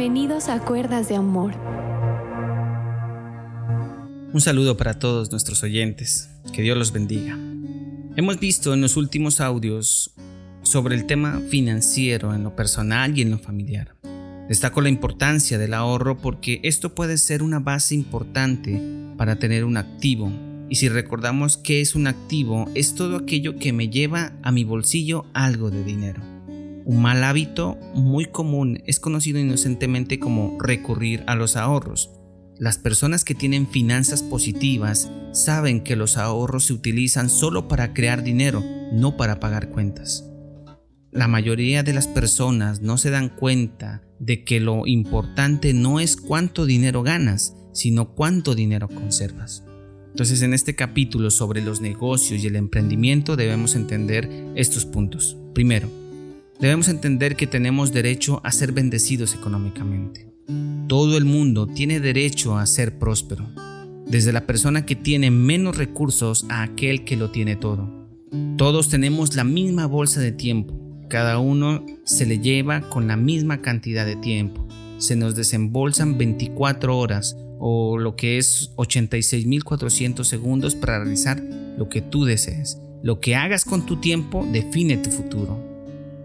Bienvenidos a Cuerdas de Amor. Un saludo para todos nuestros oyentes. Que Dios los bendiga. Hemos visto en los últimos audios sobre el tema financiero en lo personal y en lo familiar. Destaco la importancia del ahorro porque esto puede ser una base importante para tener un activo. Y si recordamos qué es un activo, es todo aquello que me lleva a mi bolsillo algo de dinero. Un mal hábito muy común es conocido inocentemente como recurrir a los ahorros. Las personas que tienen finanzas positivas saben que los ahorros se utilizan solo para crear dinero, no para pagar cuentas. La mayoría de las personas no se dan cuenta de que lo importante no es cuánto dinero ganas, sino cuánto dinero conservas. Entonces en este capítulo sobre los negocios y el emprendimiento debemos entender estos puntos. Primero, debemos entender que tenemos derecho a ser bendecidos económicamente. Todo el mundo tiene derecho a ser próspero, desde la persona que tiene menos recursos a aquel que lo tiene todo. Todos tenemos la misma bolsa de tiempo, cada uno se le lleva con la misma cantidad de tiempo. Se nos desembolsan 24 horas o lo que es 86.400 segundos para realizar lo que tú desees. Lo que hagas con tu tiempo define tu futuro.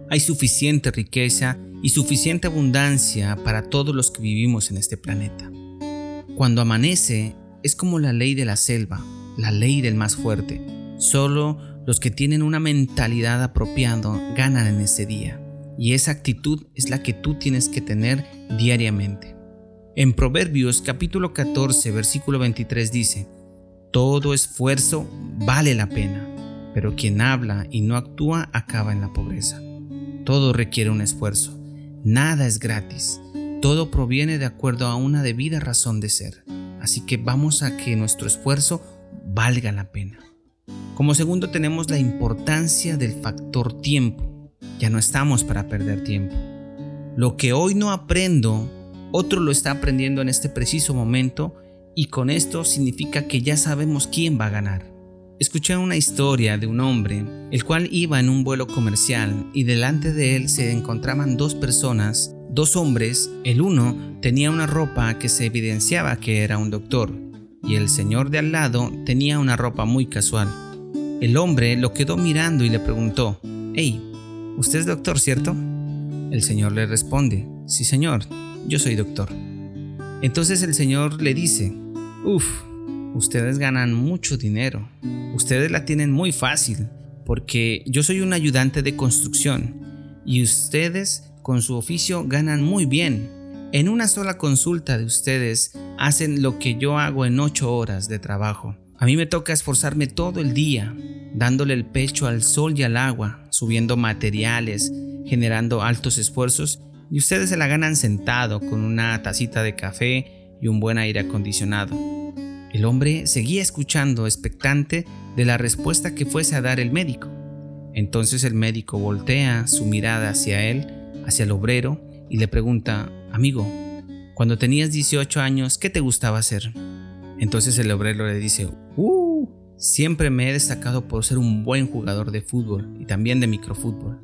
Hay suficiente riqueza y suficiente abundancia para todos los que vivimos en este planeta. Cuando amanece es como la ley de la selva, la ley del más fuerte. Solo los que tienen una mentalidad apropiada ganan en ese día. Y esa actitud es la que tú tienes que tener diariamente. En Proverbios capítulo 14 versículo 23 dice, Todo esfuerzo vale la pena, pero quien habla y no actúa acaba en la pobreza. Todo requiere un esfuerzo. Nada es gratis. Todo proviene de acuerdo a una debida razón de ser. Así que vamos a que nuestro esfuerzo valga la pena. Como segundo tenemos la importancia del factor tiempo. Ya no estamos para perder tiempo. Lo que hoy no aprendo, otro lo está aprendiendo en este preciso momento y con esto significa que ya sabemos quién va a ganar. Escuché una historia de un hombre, el cual iba en un vuelo comercial y delante de él se encontraban dos personas, dos hombres, el uno tenía una ropa que se evidenciaba que era un doctor y el señor de al lado tenía una ropa muy casual. El hombre lo quedó mirando y le preguntó, Hey, ¿usted es doctor, cierto? El señor le responde, Sí, señor, yo soy doctor. Entonces el señor le dice, Uf, ustedes ganan mucho dinero. Ustedes la tienen muy fácil, porque yo soy un ayudante de construcción y ustedes con su oficio ganan muy bien. En una sola consulta de ustedes hacen lo que yo hago en ocho horas de trabajo. A mí me toca esforzarme todo el día, dándole el pecho al sol y al agua, subiendo materiales, generando altos esfuerzos, y ustedes se la ganan sentado con una tacita de café y un buen aire acondicionado. El hombre seguía escuchando expectante de la respuesta que fuese a dar el médico. Entonces el médico voltea su mirada hacia él, hacia el obrero, y le pregunta, amigo, cuando tenías 18 años, ¿qué te gustaba hacer? Entonces el obrero le dice, ¡Uh! Siempre me he destacado por ser un buen jugador de fútbol y también de microfútbol.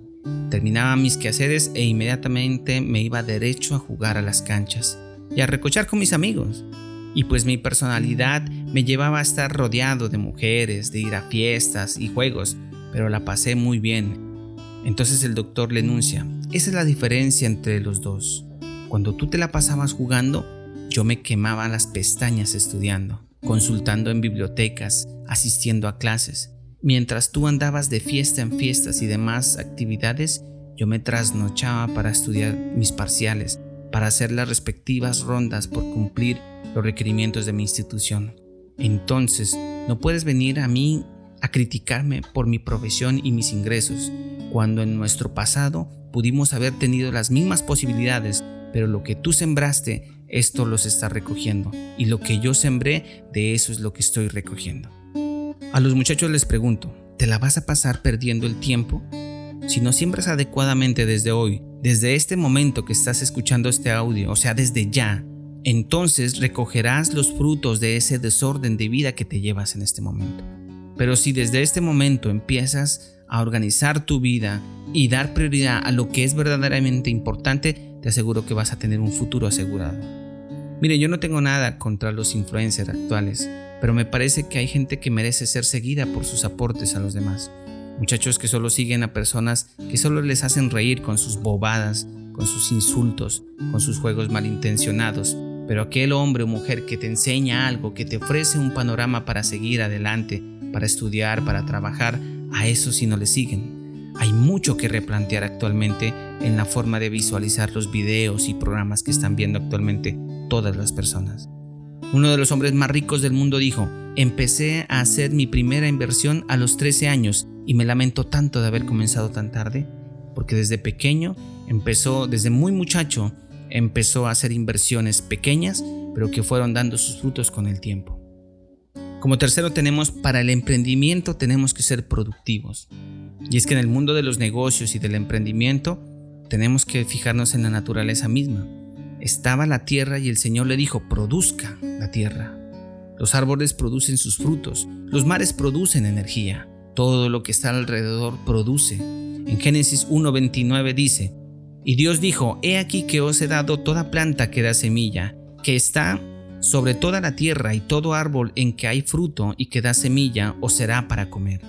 Terminaba mis quehaceres e inmediatamente me iba derecho a jugar a las canchas y a recochar con mis amigos y pues mi personalidad me llevaba a estar rodeado de mujeres, de ir a fiestas y juegos, pero la pasé muy bien. Entonces el doctor le enuncia, esa es la diferencia entre los dos. Cuando tú te la pasabas jugando, yo me quemaba las pestañas estudiando, consultando en bibliotecas, asistiendo a clases. Mientras tú andabas de fiesta en fiestas y demás actividades, yo me trasnochaba para estudiar mis parciales, para hacer las respectivas rondas por cumplir los requerimientos de mi institución. Entonces, no puedes venir a mí a criticarme por mi profesión y mis ingresos, cuando en nuestro pasado pudimos haber tenido las mismas posibilidades, pero lo que tú sembraste, esto los está recogiendo, y lo que yo sembré, de eso es lo que estoy recogiendo. A los muchachos les pregunto, ¿te la vas a pasar perdiendo el tiempo? Si no siembras adecuadamente desde hoy, desde este momento que estás escuchando este audio, o sea, desde ya, entonces recogerás los frutos de ese desorden de vida que te llevas en este momento. Pero si desde este momento empiezas a organizar tu vida y dar prioridad a lo que es verdaderamente importante, te aseguro que vas a tener un futuro asegurado. Mire, yo no tengo nada contra los influencers actuales, pero me parece que hay gente que merece ser seguida por sus aportes a los demás. Muchachos que solo siguen a personas que solo les hacen reír con sus bobadas, con sus insultos, con sus juegos malintencionados. Pero aquel hombre o mujer que te enseña algo, que te ofrece un panorama para seguir adelante, para estudiar, para trabajar, a eso sí no le siguen. Hay mucho que replantear actualmente en la forma de visualizar los videos y programas que están viendo actualmente todas las personas. Uno de los hombres más ricos del mundo dijo, empecé a hacer mi primera inversión a los 13 años y me lamento tanto de haber comenzado tan tarde, porque desde pequeño empezó, desde muy muchacho, empezó a hacer inversiones pequeñas, pero que fueron dando sus frutos con el tiempo. Como tercero tenemos, para el emprendimiento tenemos que ser productivos. Y es que en el mundo de los negocios y del emprendimiento tenemos que fijarnos en la naturaleza misma. Estaba la tierra y el Señor le dijo, produzca la tierra. Los árboles producen sus frutos, los mares producen energía, todo lo que está alrededor produce. En Génesis 1.29 dice, y Dios dijo, He aquí que os he dado toda planta que da semilla, que está sobre toda la tierra y todo árbol en que hay fruto y que da semilla os será para comer.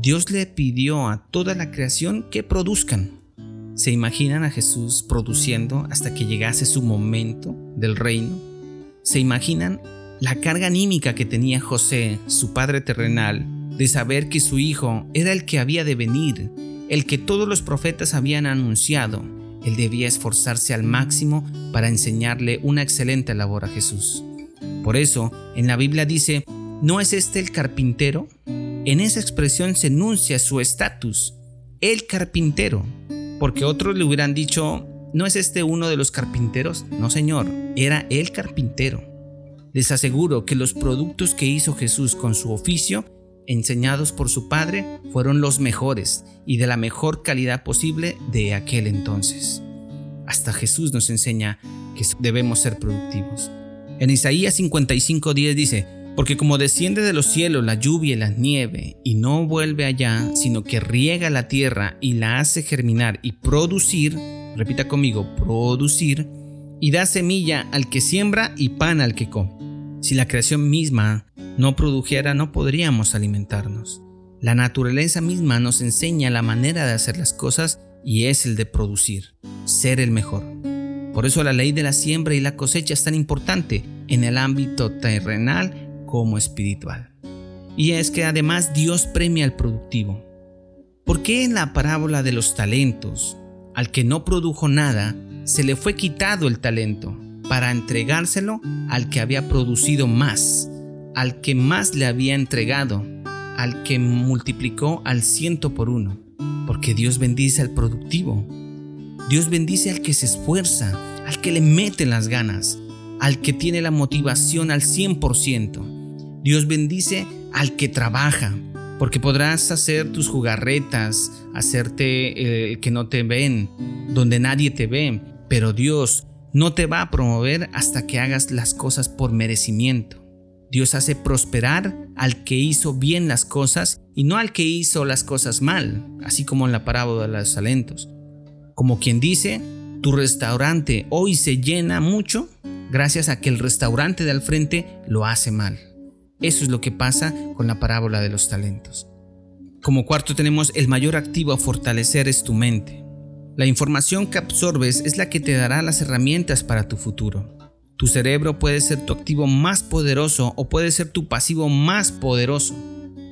Dios le pidió a toda la creación que produzcan. ¿Se imaginan a Jesús produciendo hasta que llegase su momento del reino? ¿Se imaginan la carga anímica que tenía José, su padre terrenal, de saber que su hijo era el que había de venir, el que todos los profetas habían anunciado? Él debía esforzarse al máximo para enseñarle una excelente labor a Jesús. Por eso, en la Biblia dice, ¿no es este el carpintero? En esa expresión se enuncia su estatus, el carpintero porque otros le hubieran dicho, ¿no es este uno de los carpinteros? No, señor, era el carpintero. Les aseguro que los productos que hizo Jesús con su oficio, enseñados por su Padre, fueron los mejores y de la mejor calidad posible de aquel entonces. Hasta Jesús nos enseña que debemos ser productivos. En Isaías 55:10 dice, porque como desciende de los cielos la lluvia y la nieve, y no vuelve allá, sino que riega la tierra y la hace germinar y producir, repita conmigo, producir, y da semilla al que siembra y pan al que come. Si la creación misma no produjera, no podríamos alimentarnos. La naturaleza misma nos enseña la manera de hacer las cosas y es el de producir, ser el mejor. Por eso la ley de la siembra y la cosecha es tan importante en el ámbito terrenal como espiritual. Y es que además Dios premia al productivo. ¿Por qué en la parábola de los talentos, al que no produjo nada, se le fue quitado el talento para entregárselo al que había producido más, al que más le había entregado, al que multiplicó al ciento por uno? Porque Dios bendice al productivo. Dios bendice al que se esfuerza, al que le mete las ganas, al que tiene la motivación al 100%. Dios bendice al que trabaja, porque podrás hacer tus jugarretas, hacerte eh, que no te ven, donde nadie te ve, pero Dios no te va a promover hasta que hagas las cosas por merecimiento. Dios hace prosperar al que hizo bien las cosas y no al que hizo las cosas mal, así como en la parábola de los talentos. Como quien dice, tu restaurante hoy se llena mucho gracias a que el restaurante de al frente lo hace mal. Eso es lo que pasa con la parábola de los talentos. Como cuarto tenemos el mayor activo a fortalecer es tu mente. La información que absorbes es la que te dará las herramientas para tu futuro. Tu cerebro puede ser tu activo más poderoso o puede ser tu pasivo más poderoso.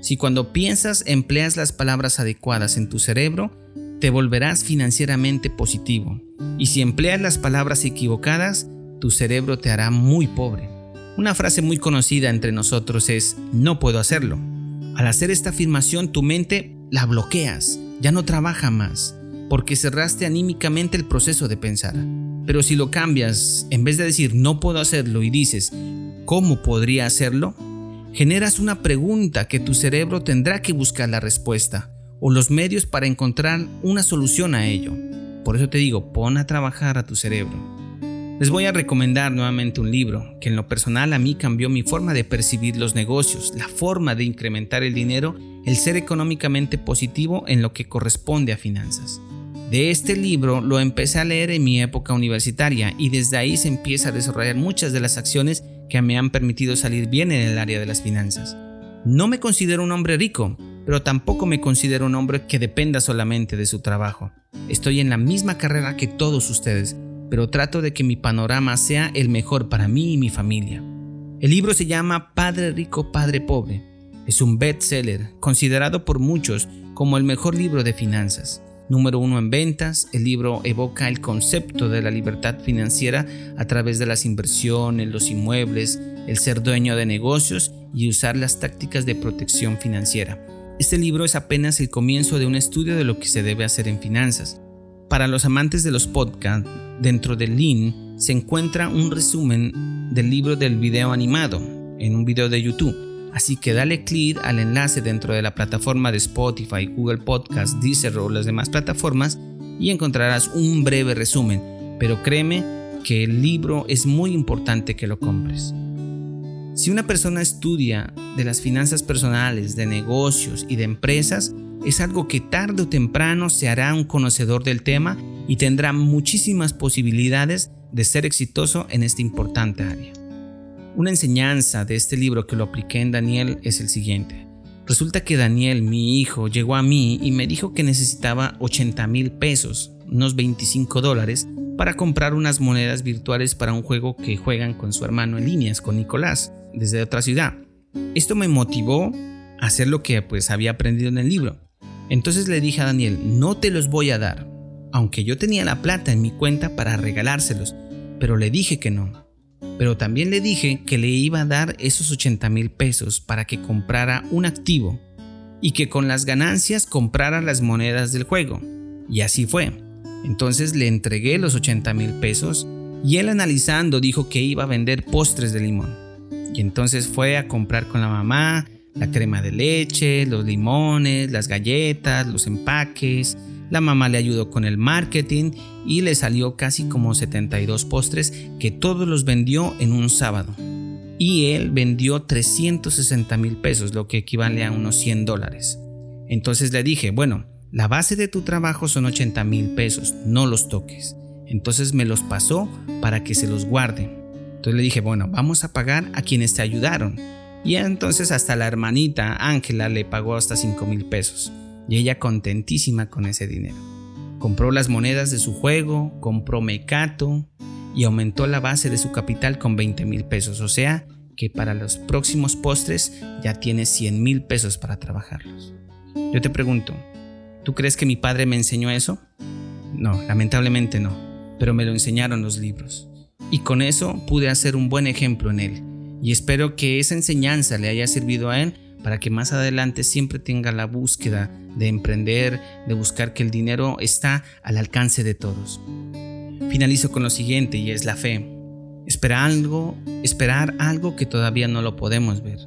Si cuando piensas empleas las palabras adecuadas en tu cerebro, te volverás financieramente positivo. Y si empleas las palabras equivocadas, tu cerebro te hará muy pobre. Una frase muy conocida entre nosotros es, no puedo hacerlo. Al hacer esta afirmación tu mente la bloqueas, ya no trabaja más, porque cerraste anímicamente el proceso de pensar. Pero si lo cambias, en vez de decir no puedo hacerlo y dices, ¿cómo podría hacerlo? Generas una pregunta que tu cerebro tendrá que buscar la respuesta o los medios para encontrar una solución a ello. Por eso te digo, pon a trabajar a tu cerebro. Les voy a recomendar nuevamente un libro que en lo personal a mí cambió mi forma de percibir los negocios, la forma de incrementar el dinero, el ser económicamente positivo en lo que corresponde a finanzas. De este libro lo empecé a leer en mi época universitaria y desde ahí se empieza a desarrollar muchas de las acciones que me han permitido salir bien en el área de las finanzas. No me considero un hombre rico, pero tampoco me considero un hombre que dependa solamente de su trabajo. Estoy en la misma carrera que todos ustedes, pero trato de que mi panorama sea el mejor para mí y mi familia. El libro se llama Padre Rico, Padre Pobre. Es un bestseller, considerado por muchos como el mejor libro de finanzas. Número uno en ventas, el libro evoca el concepto de la libertad financiera a través de las inversiones, los inmuebles, el ser dueño de negocios y usar las tácticas de protección financiera. Este libro es apenas el comienzo de un estudio de lo que se debe hacer en finanzas. Para los amantes de los podcasts, dentro del link se encuentra un resumen del libro del video animado en un video de YouTube. Así que dale clic al enlace dentro de la plataforma de Spotify, Google Podcast, Deezer o las demás plataformas y encontrarás un breve resumen. Pero créeme que el libro es muy importante que lo compres. Si una persona estudia de las finanzas personales, de negocios y de empresas, es algo que tarde o temprano se hará un conocedor del tema y tendrá muchísimas posibilidades de ser exitoso en esta importante área. Una enseñanza de este libro que lo apliqué en Daniel es el siguiente. Resulta que Daniel, mi hijo, llegó a mí y me dijo que necesitaba 80 mil pesos, unos 25 dólares, para comprar unas monedas virtuales para un juego que juegan con su hermano en líneas, con Nicolás desde otra ciudad. Esto me motivó a hacer lo que pues había aprendido en el libro. Entonces le dije a Daniel, no te los voy a dar, aunque yo tenía la plata en mi cuenta para regalárselos, pero le dije que no. Pero también le dije que le iba a dar esos 80 mil pesos para que comprara un activo y que con las ganancias comprara las monedas del juego. Y así fue. Entonces le entregué los 80 mil pesos y él analizando dijo que iba a vender postres de limón. Y entonces fue a comprar con la mamá la crema de leche, los limones, las galletas, los empaques. La mamá le ayudó con el marketing y le salió casi como 72 postres que todos los vendió en un sábado. Y él vendió 360 mil pesos, lo que equivale a unos 100 dólares. Entonces le dije, bueno, la base de tu trabajo son 80 mil pesos, no los toques. Entonces me los pasó para que se los guarde. Entonces le dije, bueno, vamos a pagar a quienes te ayudaron. Y entonces hasta la hermanita Ángela le pagó hasta 5 mil pesos. Y ella contentísima con ese dinero. Compró las monedas de su juego, compró mecato y aumentó la base de su capital con 20 mil pesos. O sea que para los próximos postres ya tiene 100 mil pesos para trabajarlos. Yo te pregunto, ¿tú crees que mi padre me enseñó eso? No, lamentablemente no, pero me lo enseñaron los libros y con eso pude hacer un buen ejemplo en él. Y espero que esa enseñanza le haya servido a él para que más adelante siempre tenga la búsqueda de emprender, de buscar que el dinero está al alcance de todos. Finalizo con lo siguiente y es la fe. Esperar algo, esperar algo que todavía no lo podemos ver.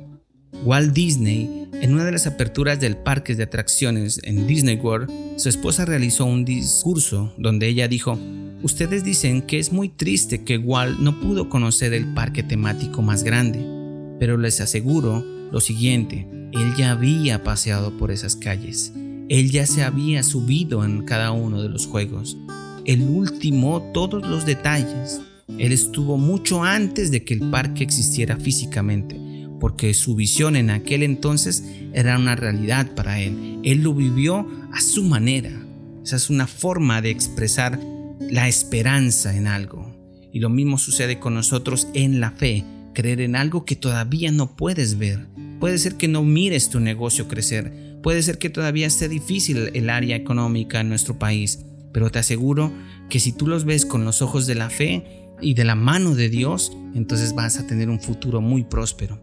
Walt Disney, en una de las aperturas del parque de atracciones en Disney World, su esposa realizó un discurso donde ella dijo, Ustedes dicen que es muy triste que Walt no pudo conocer el parque temático más grande, pero les aseguro lo siguiente, él ya había paseado por esas calles, él ya se había subido en cada uno de los juegos, el último todos los detalles, él estuvo mucho antes de que el parque existiera físicamente, porque su visión en aquel entonces era una realidad para él, él lo vivió a su manera. Esa es una forma de expresar la esperanza en algo. Y lo mismo sucede con nosotros en la fe, creer en algo que todavía no puedes ver. Puede ser que no mires tu negocio crecer, puede ser que todavía sea difícil el área económica en nuestro país, pero te aseguro que si tú los ves con los ojos de la fe y de la mano de Dios, entonces vas a tener un futuro muy próspero.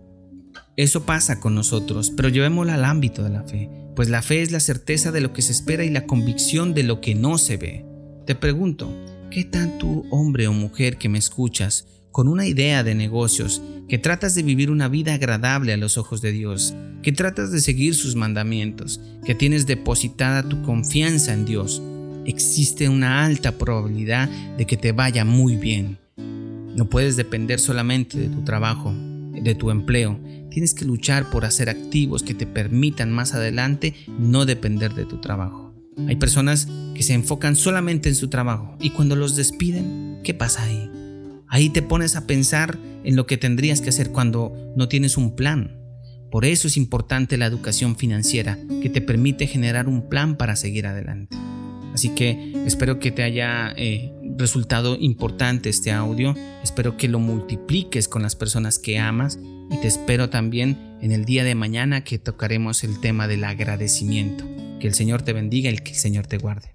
Eso pasa con nosotros, pero llevémoslo al ámbito de la fe, pues la fe es la certeza de lo que se espera y la convicción de lo que no se ve. Te pregunto, ¿qué tal tú, hombre o mujer que me escuchas, con una idea de negocios, que tratas de vivir una vida agradable a los ojos de Dios, que tratas de seguir sus mandamientos, que tienes depositada tu confianza en Dios? Existe una alta probabilidad de que te vaya muy bien. No puedes depender solamente de tu trabajo, de tu empleo. Tienes que luchar por hacer activos que te permitan más adelante no depender de tu trabajo. Hay personas que se enfocan solamente en su trabajo y cuando los despiden, ¿qué pasa ahí? Ahí te pones a pensar en lo que tendrías que hacer cuando no tienes un plan. Por eso es importante la educación financiera que te permite generar un plan para seguir adelante. Así que espero que te haya eh, resultado importante este audio, espero que lo multipliques con las personas que amas y te espero también en el día de mañana que tocaremos el tema del agradecimiento. Que el Señor te bendiga y que el Señor te guarde.